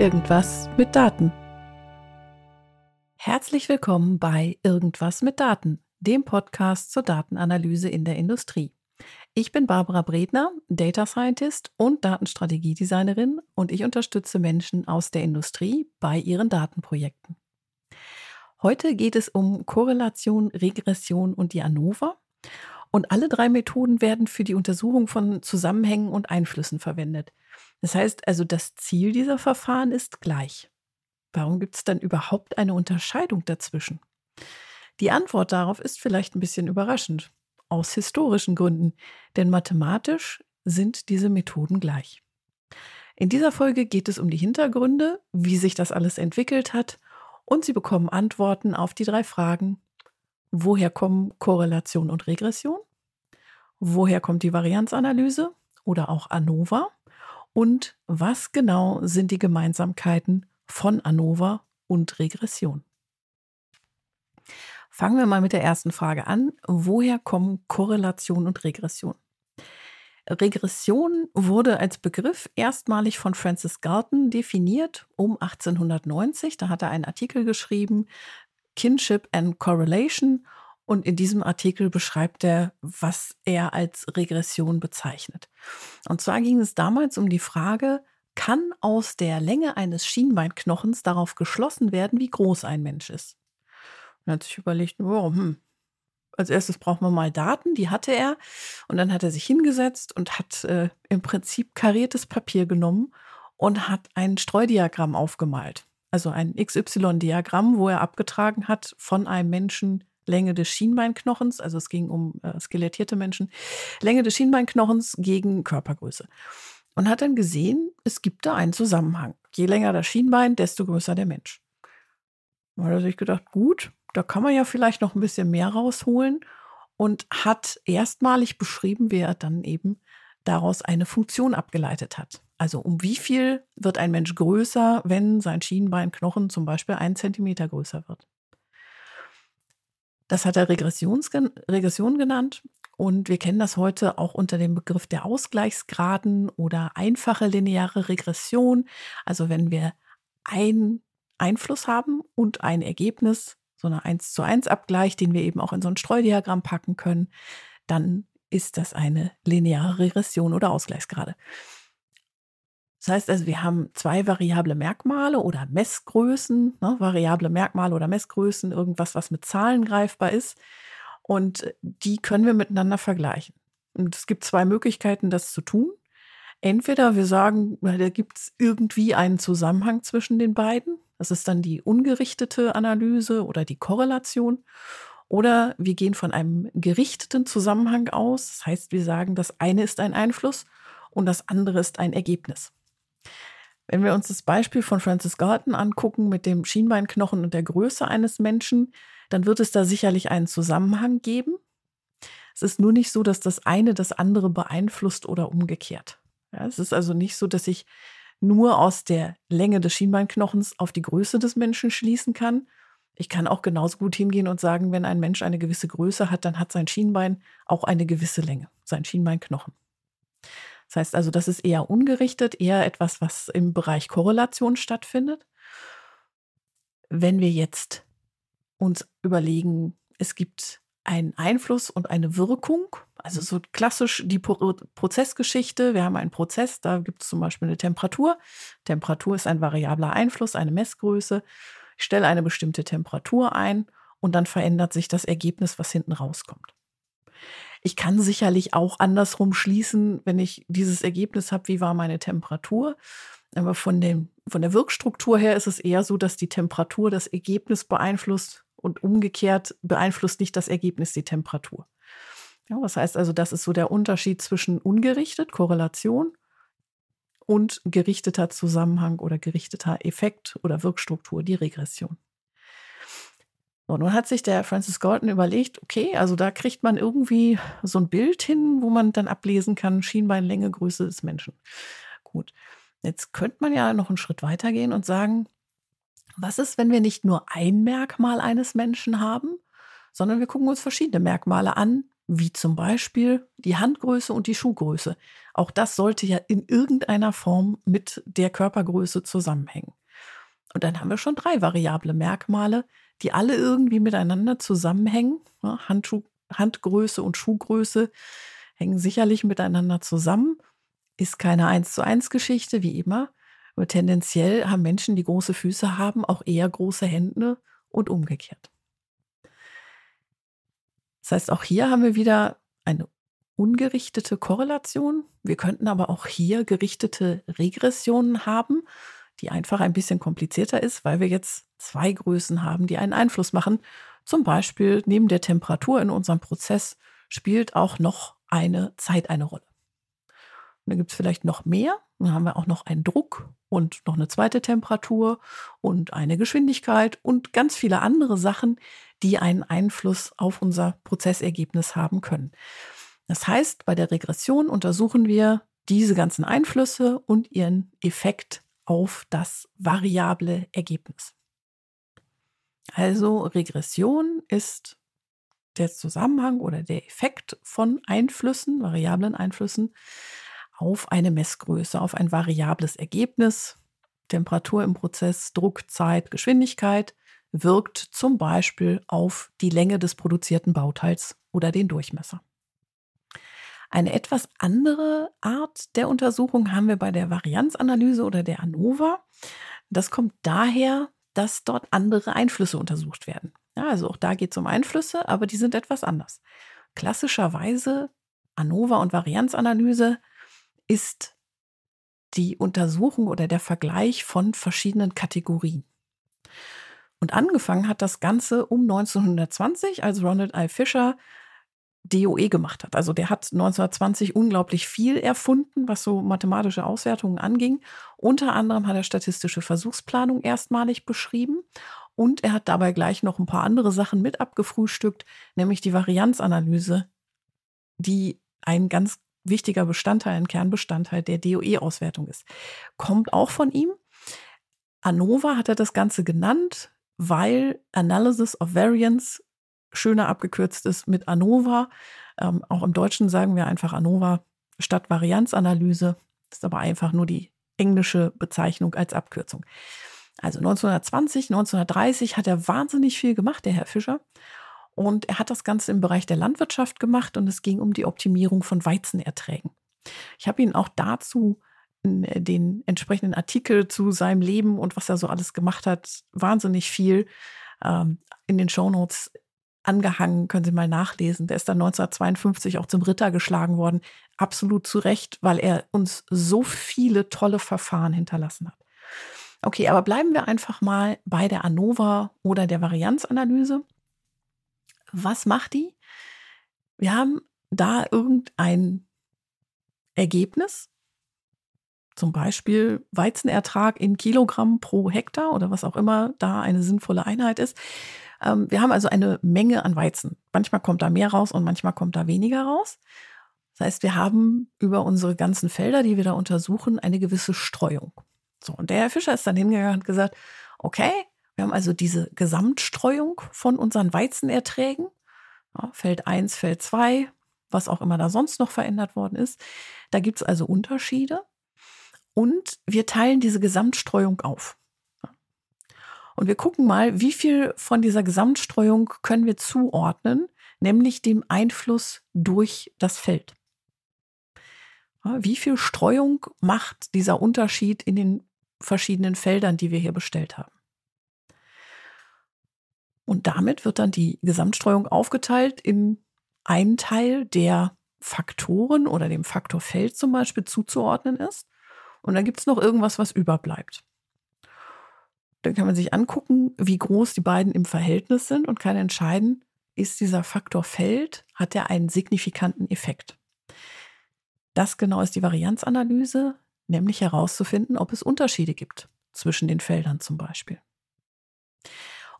Irgendwas mit Daten. Herzlich willkommen bei Irgendwas mit Daten, dem Podcast zur Datenanalyse in der Industrie. Ich bin Barbara Bredner, Data Scientist und Datenstrategiedesignerin und ich unterstütze Menschen aus der Industrie bei ihren Datenprojekten. Heute geht es um Korrelation, Regression und die ANOVA. Und alle drei Methoden werden für die Untersuchung von Zusammenhängen und Einflüssen verwendet. Das heißt also, das Ziel dieser Verfahren ist gleich. Warum gibt es dann überhaupt eine Unterscheidung dazwischen? Die Antwort darauf ist vielleicht ein bisschen überraschend, aus historischen Gründen, denn mathematisch sind diese Methoden gleich. In dieser Folge geht es um die Hintergründe, wie sich das alles entwickelt hat und Sie bekommen Antworten auf die drei Fragen. Woher kommen Korrelation und Regression? Woher kommt die Varianzanalyse oder auch ANOVA? Und was genau sind die Gemeinsamkeiten von ANOVA und Regression? Fangen wir mal mit der ersten Frage an. Woher kommen Korrelation und Regression? Regression wurde als Begriff erstmalig von Francis Galton definiert um 1890. Da hat er einen Artikel geschrieben, Kinship and Correlation. Und in diesem Artikel beschreibt er, was er als Regression bezeichnet. Und zwar ging es damals um die Frage, kann aus der Länge eines Schienbeinknochens darauf geschlossen werden, wie groß ein Mensch ist? Und hat sich überlegt, oh, hm, als erstes brauchen wir mal Daten, die hatte er. Und dann hat er sich hingesetzt und hat äh, im Prinzip kariertes Papier genommen und hat ein Streudiagramm aufgemalt. Also ein XY-Diagramm, wo er abgetragen hat von einem Menschen Länge des Schienbeinknochens, also es ging um äh, skelettierte Menschen, Länge des Schienbeinknochens gegen Körpergröße. Und hat dann gesehen, es gibt da einen Zusammenhang. Je länger das Schienbein, desto größer der Mensch. Da hat er sich gedacht, gut, da kann man ja vielleicht noch ein bisschen mehr rausholen und hat erstmalig beschrieben, wie er dann eben daraus eine Funktion abgeleitet hat. Also um wie viel wird ein Mensch größer, wenn sein Schienbeinknochen zum Beispiel einen Zentimeter größer wird. Das hat er Regression genannt. Und wir kennen das heute auch unter dem Begriff der Ausgleichsgraden oder einfache lineare Regression. Also wenn wir einen Einfluss haben und ein Ergebnis, so eine 1 zu 1 Abgleich, den wir eben auch in so ein Streudiagramm packen können, dann ist das eine lineare Regression oder Ausgleichsgrade. Das heißt also, wir haben zwei variable Merkmale oder Messgrößen, ne, variable Merkmale oder Messgrößen, irgendwas, was mit Zahlen greifbar ist. Und die können wir miteinander vergleichen. Und es gibt zwei Möglichkeiten, das zu tun. Entweder wir sagen, da gibt es irgendwie einen Zusammenhang zwischen den beiden. Das ist dann die ungerichtete Analyse oder die Korrelation. Oder wir gehen von einem gerichteten Zusammenhang aus. Das heißt, wir sagen, das eine ist ein Einfluss und das andere ist ein Ergebnis. Wenn wir uns das Beispiel von Francis Galton angucken mit dem Schienbeinknochen und der Größe eines Menschen, dann wird es da sicherlich einen Zusammenhang geben. Es ist nur nicht so, dass das eine das andere beeinflusst oder umgekehrt. Ja, es ist also nicht so, dass ich nur aus der Länge des Schienbeinknochens auf die Größe des Menschen schließen kann. Ich kann auch genauso gut hingehen und sagen, wenn ein Mensch eine gewisse Größe hat, dann hat sein Schienbein auch eine gewisse Länge, sein Schienbeinknochen. Das heißt also, das ist eher ungerichtet, eher etwas, was im Bereich Korrelation stattfindet. Wenn wir jetzt uns überlegen, es gibt einen Einfluss und eine Wirkung, also so klassisch die Prozessgeschichte. Wir haben einen Prozess, da gibt es zum Beispiel eine Temperatur. Temperatur ist ein variabler Einfluss, eine Messgröße. Ich stelle eine bestimmte Temperatur ein und dann verändert sich das Ergebnis, was hinten rauskommt. Ich kann sicherlich auch andersrum schließen, wenn ich dieses Ergebnis habe, wie war meine Temperatur. Aber von, dem, von der Wirkstruktur her ist es eher so, dass die Temperatur das Ergebnis beeinflusst und umgekehrt beeinflusst nicht das Ergebnis die Temperatur. Ja, was heißt also, das ist so der Unterschied zwischen ungerichtet, Korrelation, und gerichteter Zusammenhang oder gerichteter Effekt oder Wirkstruktur, die Regression. So, nun hat sich der Francis Galton überlegt, okay, also da kriegt man irgendwie so ein Bild hin, wo man dann ablesen kann, Schienbeinlänge, Größe des Menschen. Gut, jetzt könnte man ja noch einen Schritt weiter gehen und sagen, was ist, wenn wir nicht nur ein Merkmal eines Menschen haben, sondern wir gucken uns verschiedene Merkmale an, wie zum Beispiel die Handgröße und die Schuhgröße. Auch das sollte ja in irgendeiner Form mit der Körpergröße zusammenhängen. Und dann haben wir schon drei variable Merkmale, die alle irgendwie miteinander zusammenhängen. Handschuh, Handgröße und Schuhgröße hängen sicherlich miteinander zusammen. Ist keine eins zu eins Geschichte, wie immer. Aber tendenziell haben Menschen, die große Füße haben, auch eher große Hände und umgekehrt. Das heißt, auch hier haben wir wieder eine ungerichtete Korrelation. Wir könnten aber auch hier gerichtete Regressionen haben die einfach ein bisschen komplizierter ist, weil wir jetzt zwei Größen haben, die einen Einfluss machen. Zum Beispiel neben der Temperatur in unserem Prozess spielt auch noch eine Zeit eine Rolle. Und dann gibt es vielleicht noch mehr. Dann haben wir auch noch einen Druck und noch eine zweite Temperatur und eine Geschwindigkeit und ganz viele andere Sachen, die einen Einfluss auf unser Prozessergebnis haben können. Das heißt, bei der Regression untersuchen wir diese ganzen Einflüsse und ihren Effekt auf das variable Ergebnis. Also Regression ist der Zusammenhang oder der Effekt von Einflüssen, variablen Einflüssen auf eine Messgröße, auf ein variables Ergebnis. Temperatur im Prozess, Druck, Zeit, Geschwindigkeit wirkt zum Beispiel auf die Länge des produzierten Bauteils oder den Durchmesser. Eine etwas andere Art der Untersuchung haben wir bei der Varianzanalyse oder der ANOVA. Das kommt daher, dass dort andere Einflüsse untersucht werden. Ja, also auch da geht es um Einflüsse, aber die sind etwas anders. Klassischerweise ANOVA und Varianzanalyse ist die Untersuchung oder der Vergleich von verschiedenen Kategorien. Und angefangen hat das Ganze um 1920, als Ronald I. Fisher DOE gemacht hat. Also der hat 1920 unglaublich viel erfunden, was so mathematische Auswertungen anging. Unter anderem hat er statistische Versuchsplanung erstmalig beschrieben und er hat dabei gleich noch ein paar andere Sachen mit abgefrühstückt, nämlich die Varianzanalyse, die ein ganz wichtiger Bestandteil, ein Kernbestandteil der DOE-Auswertung ist. Kommt auch von ihm. ANOVA hat er das Ganze genannt, weil Analysis of Variance schöner abgekürzt ist mit ANOVA. Ähm, auch im Deutschen sagen wir einfach ANOVA statt Varianzanalyse. Das ist aber einfach nur die englische Bezeichnung als Abkürzung. Also 1920, 1930 hat er wahnsinnig viel gemacht, der Herr Fischer. Und er hat das Ganze im Bereich der Landwirtschaft gemacht und es ging um die Optimierung von Weizenerträgen. Ich habe ihn auch dazu den entsprechenden Artikel zu seinem Leben und was er so alles gemacht hat, wahnsinnig viel ähm, in den Shownotes angehangen, können Sie mal nachlesen. Der ist dann 1952 auch zum Ritter geschlagen worden. Absolut zu Recht, weil er uns so viele tolle Verfahren hinterlassen hat. Okay, aber bleiben wir einfach mal bei der ANOVA oder der Varianzanalyse. Was macht die? Wir haben da irgendein Ergebnis, zum Beispiel Weizenertrag in Kilogramm pro Hektar oder was auch immer da eine sinnvolle Einheit ist. Ähm, wir haben also eine Menge an Weizen. Manchmal kommt da mehr raus und manchmal kommt da weniger raus. Das heißt, wir haben über unsere ganzen Felder, die wir da untersuchen, eine gewisse Streuung. So, und der Herr Fischer ist dann hingegangen und gesagt, okay, wir haben also diese Gesamtstreuung von unseren Weizenerträgen. Ja, Feld 1, Feld 2, was auch immer da sonst noch verändert worden ist. Da gibt es also Unterschiede. Und wir teilen diese Gesamtstreuung auf. Und wir gucken mal, wie viel von dieser Gesamtstreuung können wir zuordnen, nämlich dem Einfluss durch das Feld. Wie viel Streuung macht dieser Unterschied in den verschiedenen Feldern, die wir hier bestellt haben? Und damit wird dann die Gesamtstreuung aufgeteilt in einen Teil, der Faktoren oder dem Faktor Feld zum Beispiel zuzuordnen ist. Und dann gibt es noch irgendwas, was überbleibt. Dann kann man sich angucken, wie groß die beiden im Verhältnis sind und kann entscheiden, ist dieser Faktor Feld, hat er einen signifikanten Effekt. Das genau ist die Varianzanalyse, nämlich herauszufinden, ob es Unterschiede gibt zwischen den Feldern zum Beispiel.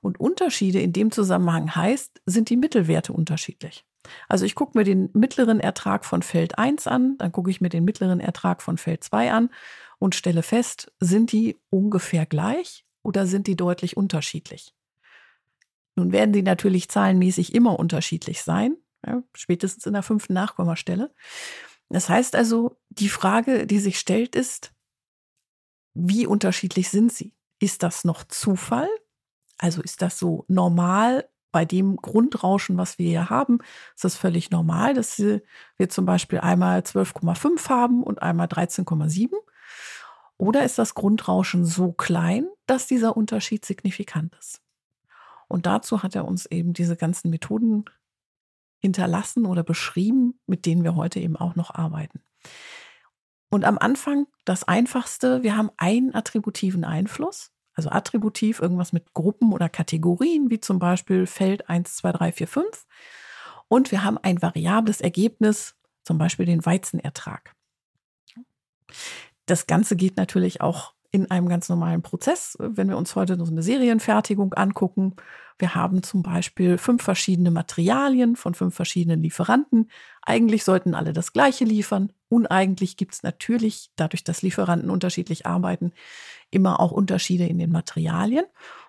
Und Unterschiede in dem Zusammenhang heißt, sind die Mittelwerte unterschiedlich. Also ich gucke mir den mittleren Ertrag von Feld 1 an, dann gucke ich mir den mittleren Ertrag von Feld 2 an und stelle fest, sind die ungefähr gleich oder sind die deutlich unterschiedlich? Nun werden sie natürlich zahlenmäßig immer unterschiedlich sein, Ja, spätestens in der fünften Nachkommastelle. Das heißt also, die Frage, die sich stellt, ist, wie unterschiedlich sind sie? Ist das noch Zufall? Also ist das so normal bei dem Grundrauschen, was wir hier haben? Ist das völlig normal, dass wir zum Beispiel einmal 12,5 haben und einmal 13,7? Oder ist das Grundrauschen so klein, dass dieser Unterschied signifikant ist? Und dazu hat er uns eben diese ganzen Methoden hinterlassen oder beschrieben, mit denen wir heute eben auch noch arbeiten. Und am Anfang das Einfachste, wir haben einen attributiven Einfluss, also attributiv irgendwas mit Gruppen oder Kategorien, wie zum Beispiel Feld 1, 2, 3, 4, 5. Und wir haben ein variables Ergebnis, zum Beispiel den Weizenertrag. Das Ganze geht natürlich auch in einem ganz normalen Prozess. Wenn wir uns heute so eine Serienfertigung angucken, wir haben zum Beispiel fünf verschiedene Materialien von fünf verschiedenen Lieferanten. Eigentlich sollten alle das gleiche liefern. Uneigentlich gibt es natürlich, dadurch, dass Lieferanten unterschiedlich arbeiten, immer auch Unterschiede in den Materialien.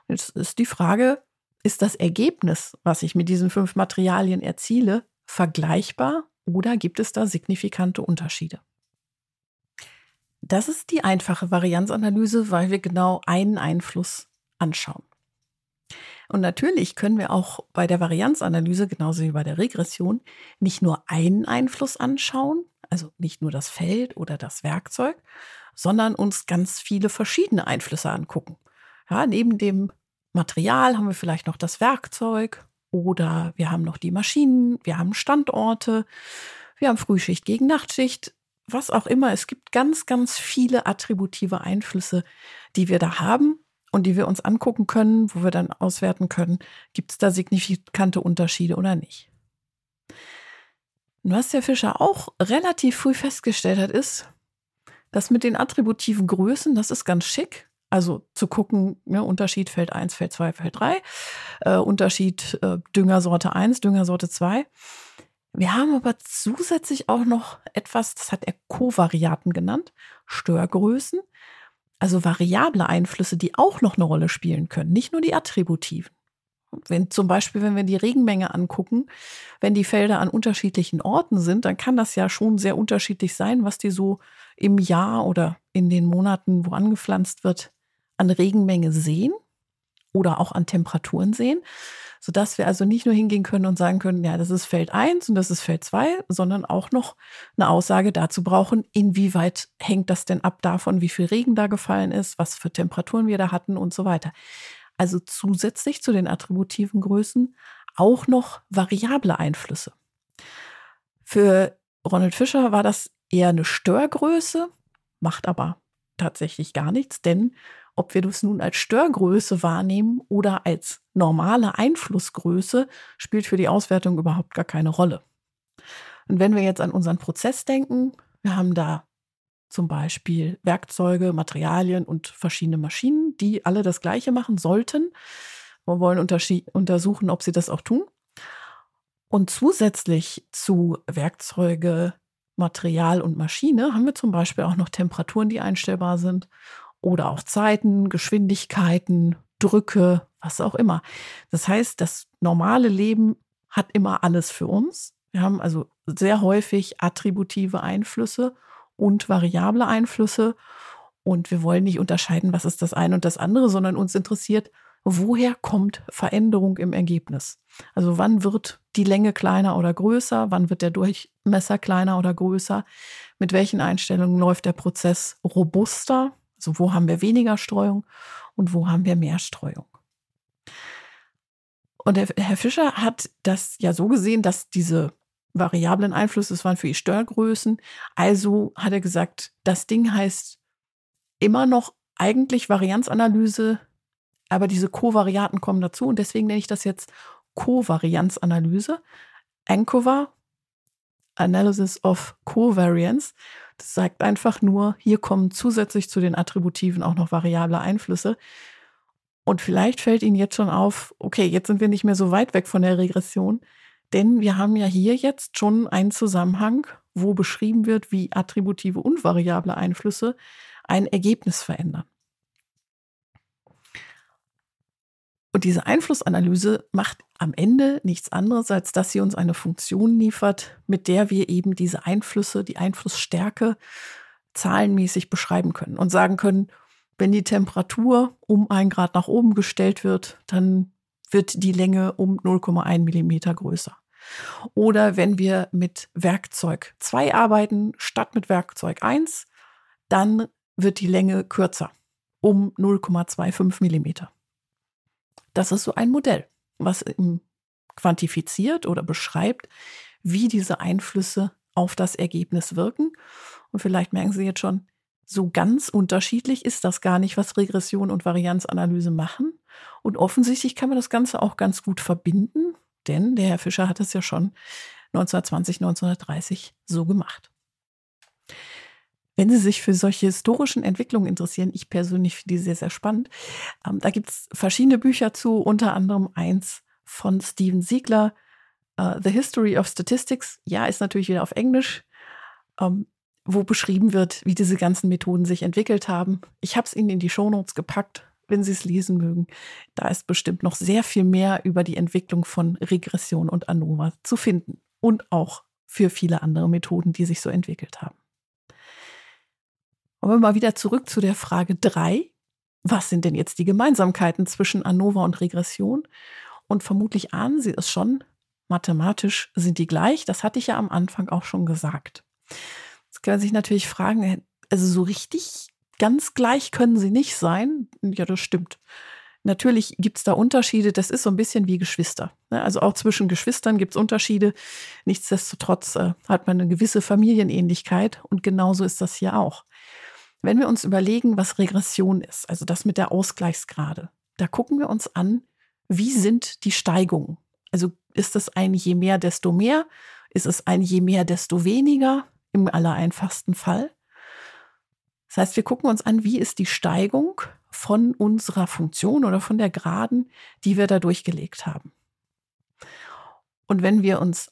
Jetzt ist die Frage, ist das Ergebnis, was ich mit diesen fünf Materialien erziele, vergleichbar oder gibt es da signifikante Unterschiede? Das ist die einfache Varianzanalyse, weil wir genau einen Einfluss anschauen. Und natürlich können wir auch bei der Varianzanalyse, genauso wie bei der Regression, nicht nur einen Einfluss anschauen, also nicht nur das Feld oder das Werkzeug, sondern uns ganz viele verschiedene Einflüsse angucken. Ja, neben dem Material haben wir vielleicht noch das Werkzeug oder wir haben noch die Maschinen, wir haben Standorte, wir haben Frühschicht gegen Nachtschicht was auch immer. Es gibt ganz, ganz viele attributive Einflüsse, die wir da haben und die wir uns angucken können, wo wir dann auswerten können, gibt es da signifikante Unterschiede oder nicht. Und was der Fischer auch relativ früh festgestellt hat, ist, dass mit den attributiven Größen, das ist ganz schick. Also zu gucken, ja, Unterschied Feld 1, Feld 2, Feld 3, äh, Unterschied äh, Düngersorte 1, Düngersorte 2. Wir haben aber zusätzlich auch noch etwas, das hat er Kovariaten genannt, Störgrößen, also variable Einflüsse, die auch noch eine Rolle spielen können, nicht nur die attributiven. Wenn zum Beispiel, wenn wir die Regenmenge angucken, wenn die Felder an unterschiedlichen Orten sind, dann kann das ja schon sehr unterschiedlich sein, was die so im Jahr oder in den Monaten, wo angepflanzt wird, an Regenmenge sehen oder auch an Temperaturen sehen sodass wir also nicht nur hingehen können und sagen können, ja, das ist Feld 1 und das ist Feld 2, sondern auch noch eine Aussage dazu brauchen, inwieweit hängt das denn ab davon, wie viel Regen da gefallen ist, was für Temperaturen wir da hatten und so weiter. Also zusätzlich zu den attributiven Größen auch noch variable Einflüsse. Für Ronald Fischer war das eher eine Störgröße, macht aber tatsächlich gar nichts, denn ob wir das nun als Störgröße wahrnehmen oder als normale Einflussgröße, spielt für die Auswertung überhaupt gar keine Rolle. Und wenn wir jetzt an unseren Prozess denken, wir haben da zum Beispiel Werkzeuge, Materialien und verschiedene Maschinen, die alle das Gleiche machen sollten. Wir wollen untersuchen, ob sie das auch tun. Und zusätzlich zu Werkzeuge, Material und Maschine haben wir zum Beispiel auch noch Temperaturen, die einstellbar sind oder auch Zeiten, Geschwindigkeiten, Drücke, was auch immer. Das heißt, das normale Leben hat immer alles für uns. Wir haben also sehr häufig attributive Einflüsse und variable Einflüsse. Und wir wollen nicht unterscheiden, was ist das eine und das andere, sondern uns interessiert, woher kommt Veränderung im Ergebnis? Also wann wird die Länge kleiner oder größer? Wann wird der Durchmesser kleiner oder größer? Mit welchen Einstellungen läuft der Prozess robuster? Also wo haben wir weniger Streuung und wo haben wir mehr Streuung? Und Herr Fischer hat das ja so gesehen, dass diese variablen Einflüsse, das waren für die Störgrößen. Also hat er gesagt, das Ding heißt immer noch eigentlich Varianzanalyse, aber diese Kovariaten kommen dazu und deswegen nenne ich das jetzt Kovarianzanalyse. ANCOVA, Analysis of Covariance. Sagt einfach nur, hier kommen zusätzlich zu den Attributiven auch noch variable Einflüsse. Und vielleicht fällt Ihnen jetzt schon auf, okay, jetzt sind wir nicht mehr so weit weg von der Regression, denn wir haben ja hier jetzt schon einen Zusammenhang, wo beschrieben wird, wie attributive und variable Einflüsse ein Ergebnis verändern. Und diese Einflussanalyse macht am Ende nichts anderes, als dass sie uns eine Funktion liefert, mit der wir eben diese Einflüsse, die Einflussstärke zahlenmäßig beschreiben können und sagen können, wenn die Temperatur um ein Grad nach oben gestellt wird, dann wird die Länge um 0,1 Millimeter größer. Oder wenn wir mit Werkzeug 2 arbeiten statt mit Werkzeug 1, dann wird die Länge kürzer um 0,25 Millimeter. Das ist so ein Modell, was quantifiziert oder beschreibt, wie diese Einflüsse auf das Ergebnis wirken. Und vielleicht merken Sie jetzt schon, so ganz unterschiedlich ist das gar nicht, was Regression und Varianzanalyse machen. Und offensichtlich kann man das Ganze auch ganz gut verbinden, denn der Herr Fischer hat es ja schon 1920, 1930 so gemacht. Wenn Sie sich für solche historischen Entwicklungen interessieren, ich persönlich finde die sehr, sehr spannend. Ähm, da gibt es verschiedene Bücher zu, unter anderem eins von Steven Siegler, uh, The History of Statistics. Ja, ist natürlich wieder auf Englisch, ähm, wo beschrieben wird, wie diese ganzen Methoden sich entwickelt haben. Ich habe es Ihnen in die Shownotes gepackt, wenn Sie es lesen mögen. Da ist bestimmt noch sehr viel mehr über die Entwicklung von Regression und ANOVA zu finden und auch für viele andere Methoden, die sich so entwickelt haben. Wir mal wieder zurück zu der Frage drei. Was sind denn jetzt die Gemeinsamkeiten zwischen ANOVA und Regression? Und vermutlich ahnen Sie es schon, mathematisch sind die gleich. Das hatte ich ja am Anfang auch schon gesagt. Jetzt kann man sich natürlich fragen, also so richtig ganz gleich können sie nicht sein. Ja, das stimmt. Natürlich gibt es da Unterschiede, das ist so ein bisschen wie Geschwister. Ne? Also auch zwischen Geschwistern gibt es Unterschiede. Nichtsdestotrotz äh, hat man eine gewisse Familienähnlichkeit und genauso ist das hier auch. Wenn wir uns überlegen, was Regression ist, also das mit der Ausgleichsgrade, da gucken wir uns an, wie sind die Steigungen? Also ist es ein je mehr, desto mehr? Ist es ein je mehr, desto weniger im allereinfachsten Fall? Das heißt, wir gucken uns an, wie ist die Steigung von unserer Funktion oder von der Geraden, die wir da durchgelegt haben. Und wenn wir uns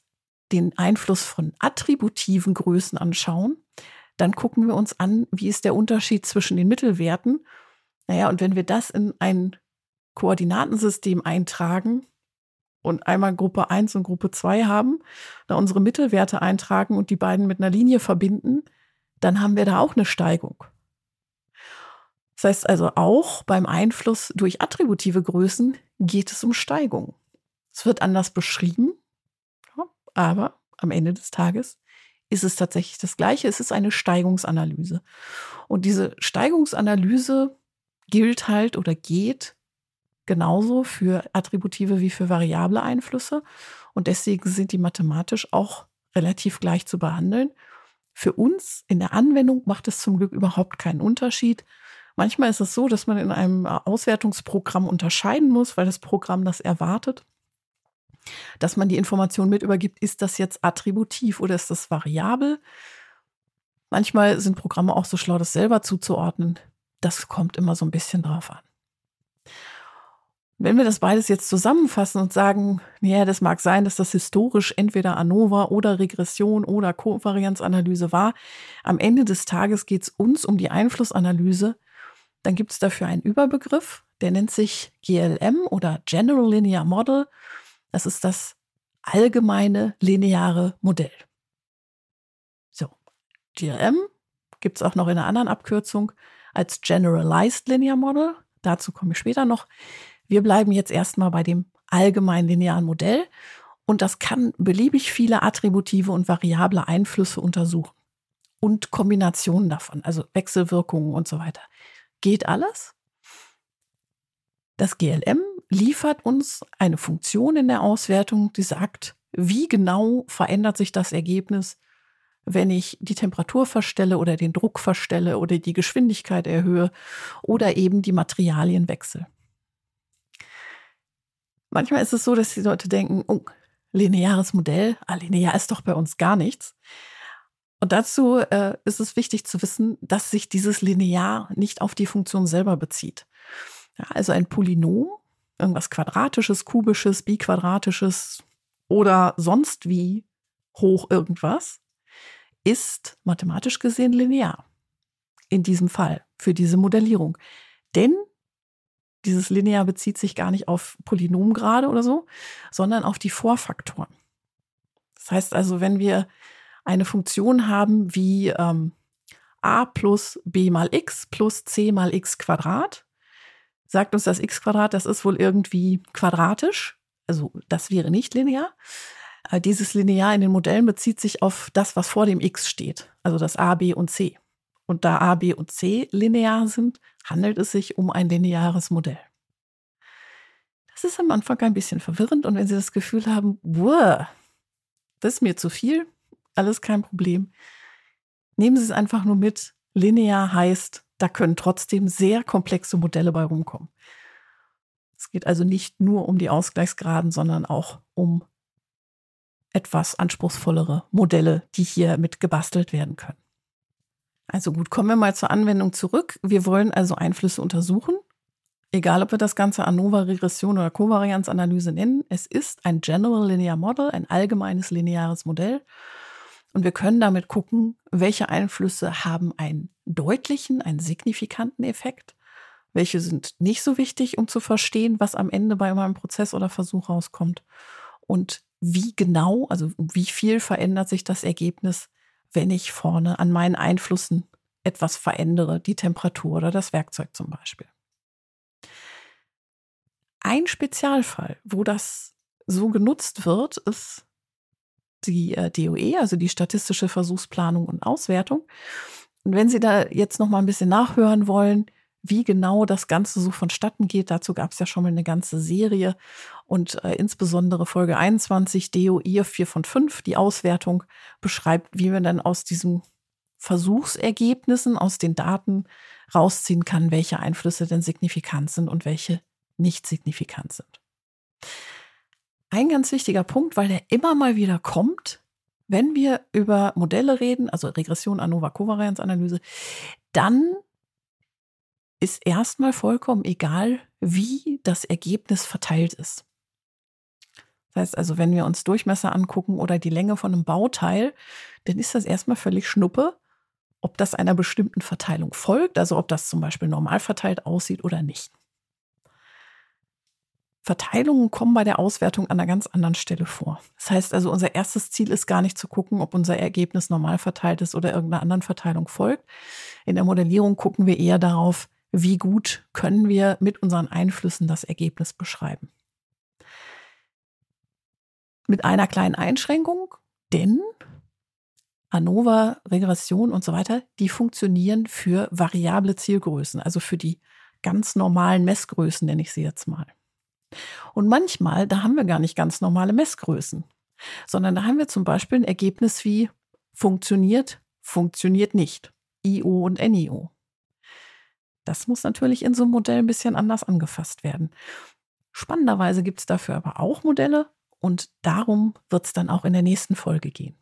den Einfluss von attributiven Größen anschauen, dann gucken wir uns an, wie ist der Unterschied zwischen den Mittelwerten. Naja, und wenn wir das in ein Koordinatensystem eintragen und einmal Gruppe 1 und Gruppe 2 haben, da unsere Mittelwerte eintragen und die beiden mit einer Linie verbinden, dann haben wir da auch eine Steigung. Das heißt also auch beim Einfluss durch attributive Größen geht es um Steigung. Es wird anders beschrieben, aber am Ende des Tages ist es tatsächlich das Gleiche. Es ist eine Steigungsanalyse. Und diese Steigungsanalyse gilt halt oder geht genauso für attributive wie für variable Einflüsse. Und deswegen sind die mathematisch auch relativ gleich zu behandeln. Für uns in der Anwendung macht es zum Glück überhaupt keinen Unterschied. Manchmal ist es so, dass man in einem Auswertungsprogramm unterscheiden muss, weil das Programm das erwartet dass man die Information mit übergibt, ist das jetzt attributiv oder ist das variabel? Manchmal sind Programme auch so schlau, das selber zuzuordnen. Das kommt immer so ein bisschen drauf an. Wenn wir das beides jetzt zusammenfassen und sagen, ja, das mag sein, dass das historisch entweder ANOVA oder Regression oder Kovarianzanalyse war, am Ende des Tages geht es uns um die Einflussanalyse, dann gibt es dafür einen Überbegriff, der nennt sich GLM oder General Linear Model das ist das allgemeine lineare Modell. So, GLM gibt es auch noch in einer anderen Abkürzung als Generalized Linear Model. Dazu komme ich später noch. Wir bleiben jetzt erstmal bei dem allgemeinen linearen Modell und das kann beliebig viele attributive und variable Einflüsse untersuchen und Kombinationen davon, also Wechselwirkungen und so weiter. Geht alles? Das GLM liefert uns eine Funktion in der Auswertung, die sagt, wie genau verändert sich das Ergebnis, wenn ich die Temperatur verstelle oder den Druck verstelle oder die Geschwindigkeit erhöhe oder eben die Materialien wechsle. Manchmal ist es so, dass die Leute denken, oh, lineares Modell, ah, linear ist doch bei uns gar nichts. Und dazu äh, ist es wichtig zu wissen, dass sich dieses Linear nicht auf die Funktion selber bezieht. Ja, also ein Polynom irgendwas Quadratisches, Kubisches, Biquadratisches oder sonst wie hoch irgendwas, ist mathematisch gesehen linear. In diesem Fall, für diese Modellierung. Denn dieses linear bezieht sich gar nicht auf Polynomgrade oder so, sondern auf die Vorfaktoren. Das heißt also, wenn wir eine Funktion haben wie ähm, a plus b mal x plus c mal x Quadrat, sagt uns das x Quadrat, das ist wohl irgendwie quadratisch. Also das wäre nicht linear. Äh, dieses Linear in den Modellen bezieht sich auf das, was vor dem x steht, also das a, b und c. Und da a, b und c linear sind, handelt es sich um ein lineares Modell. Das ist am Anfang ein bisschen verwirrend und wenn Sie das Gefühl haben, wow, das ist mir zu viel, alles kein Problem. Nehmen Sie es einfach nur mit. Linear heißt, da können trotzdem sehr komplexe Modelle bei rumkommen. Es geht also nicht nur um die Ausgleichsgraden, sondern auch um etwas anspruchsvollere Modelle, die hier mit gebastelt werden können. Also gut, kommen wir mal zur Anwendung zurück. Wir wollen also Einflüsse untersuchen. Egal, ob wir das Ganze ANOVA-Regression oder Kovarianzanalyse nennen, es ist ein General Linear Model, ein allgemeines lineares Modell. Und wir können damit gucken, welche Einflüsse haben einen deutlichen, einen signifikanten Effekt, welche sind nicht so wichtig, um zu verstehen, was am Ende bei meinem Prozess oder Versuch rauskommt. Und wie genau, also wie viel verändert sich das Ergebnis, wenn ich vorne an meinen Einflüssen etwas verändere, die Temperatur oder das Werkzeug zum Beispiel. Ein Spezialfall, wo das so genutzt wird, ist die äh, DOE, also die statistische Versuchsplanung und Auswertung. Und wenn Sie da jetzt noch mal ein bisschen nachhören wollen, wie genau das Ganze so vonstatten geht, dazu gab es ja schon mal eine ganze Serie und äh, insbesondere Folge 21, DOI 4 von 5, die Auswertung beschreibt, wie man dann aus diesen Versuchsergebnissen, aus den Daten rausziehen kann, welche Einflüsse denn signifikant sind und welche nicht signifikant sind. Ein ganz wichtiger Punkt, weil der immer mal wieder kommt, wenn wir über Modelle reden, also Regression, ANOVA, Kovarianzanalyse, dann ist erstmal vollkommen egal, wie das Ergebnis verteilt ist. Das heißt also, wenn wir uns Durchmesser angucken oder die Länge von einem Bauteil, dann ist das erstmal völlig schnuppe, ob das einer bestimmten Verteilung folgt, also ob das zum Beispiel normal verteilt aussieht oder nicht. Verteilungen kommen bei der Auswertung an einer ganz anderen Stelle vor. Das heißt also, unser erstes Ziel ist gar nicht zu gucken, ob unser Ergebnis normal verteilt ist oder irgendeiner anderen Verteilung folgt. In der Modellierung gucken wir eher darauf, wie gut können wir mit unseren Einflüssen das Ergebnis beschreiben. Mit einer kleinen Einschränkung, denn ANOVA, Regression und so weiter, die funktionieren für variable Zielgrößen, also für die ganz normalen Messgrößen, nenne ich sie jetzt mal. Und manchmal, da haben wir gar nicht ganz normale Messgrößen, sondern da haben wir zum Beispiel ein Ergebnis wie funktioniert, funktioniert nicht, IO und NIO. Das muss natürlich in so einem Modell ein bisschen anders angefasst werden. Spannenderweise gibt es dafür aber auch Modelle und darum wird es dann auch in der nächsten Folge gehen.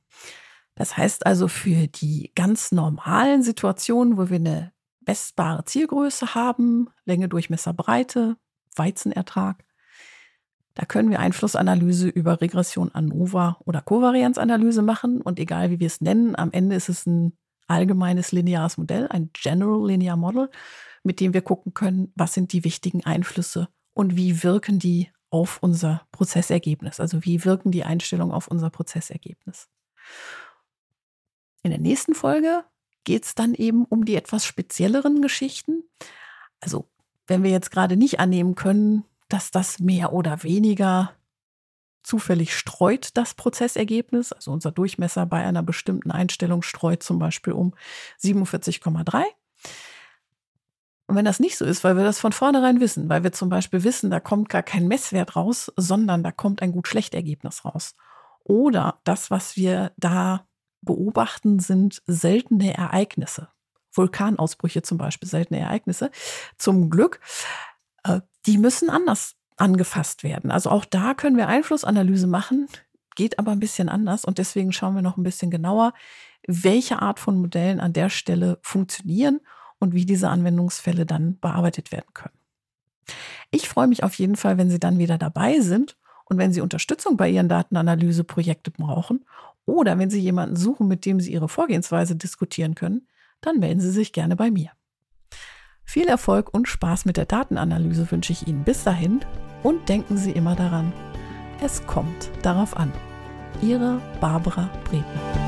Das heißt also für die ganz normalen Situationen, wo wir eine messbare Zielgröße haben, Länge, Durchmesser, Breite, Weizenertrag, da können wir Einflussanalyse über Regression ANOVA oder Kovarianzanalyse machen und egal wie wir es nennen, am Ende ist es ein allgemeines lineares Modell, ein General Linear Model mit dem wir gucken können, was sind die wichtigen Einflüsse und wie wirken die auf unser Prozessergebnis, also wie wirken die Einstellungen auf unser Prozessergebnis. In der nächsten Folge geht es dann eben um die etwas spezielleren Geschichten. Also wenn wir jetzt gerade nicht annehmen können, dass das mehr oder weniger zufällig streut das Prozessergebnis, also unser Durchmesser bei einer bestimmten Einstellung streut zum Beispiel um 47,3, und wenn das nicht so ist, weil wir das von vornherein wissen, weil wir zum Beispiel wissen, da kommt gar kein Messwert raus, sondern da kommt ein gut-schlecht Ergebnis raus. Oder das, was wir da beobachten, sind seltene Ereignisse. Vulkanausbrüche zum Beispiel, seltene Ereignisse. Zum Glück, die müssen anders angefasst werden. Also auch da können wir Einflussanalyse machen, geht aber ein bisschen anders. Und deswegen schauen wir noch ein bisschen genauer, welche Art von Modellen an der Stelle funktionieren und wie diese Anwendungsfälle dann bearbeitet werden können. Ich freue mich auf jeden Fall, wenn Sie dann wieder dabei sind und wenn Sie Unterstützung bei Ihren Datenanalyseprojekten brauchen oder wenn Sie jemanden suchen, mit dem Sie Ihre Vorgehensweise diskutieren können, dann melden Sie sich gerne bei mir. Viel Erfolg und Spaß mit der Datenanalyse wünsche ich Ihnen bis dahin und denken Sie immer daran, es kommt darauf an. Ihre Barbara Breten.